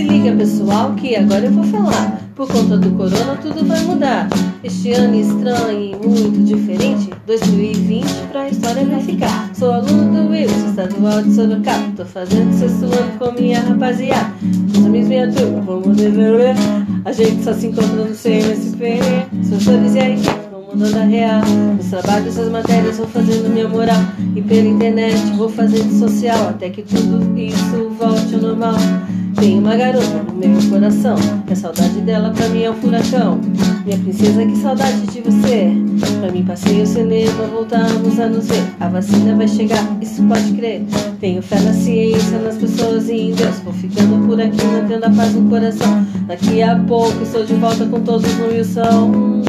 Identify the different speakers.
Speaker 1: Se liga pessoal que agora eu vou falar. Por conta do corona tudo vai mudar. Este ano estranho e muito diferente. 2020 pra história vai ficar. Sou aluno do Wilson, estadual de Sorocaba. Tô fazendo sexto ano com minha rapaziada. Os amigos minha turma, vamos desenvolver. A gente só se encontra no CMSP. Professores e a equipe mundo da real. Os trabalhos, as matérias vou fazendo minha moral. E pela internet vou fazendo social. Até que tudo isso volte ao normal. Tem uma garota no meu coração. Que a saudade dela pra mim é um furacão. Minha princesa, que saudade de você. Pra mim, passei o cinema, voltamos a nos ver. A vacina vai chegar, isso pode crer. Tenho fé na ciência, nas pessoas e em Deus. Vou ficando por aqui, mantendo a paz no coração. Daqui a pouco estou de volta com todos no Wilson.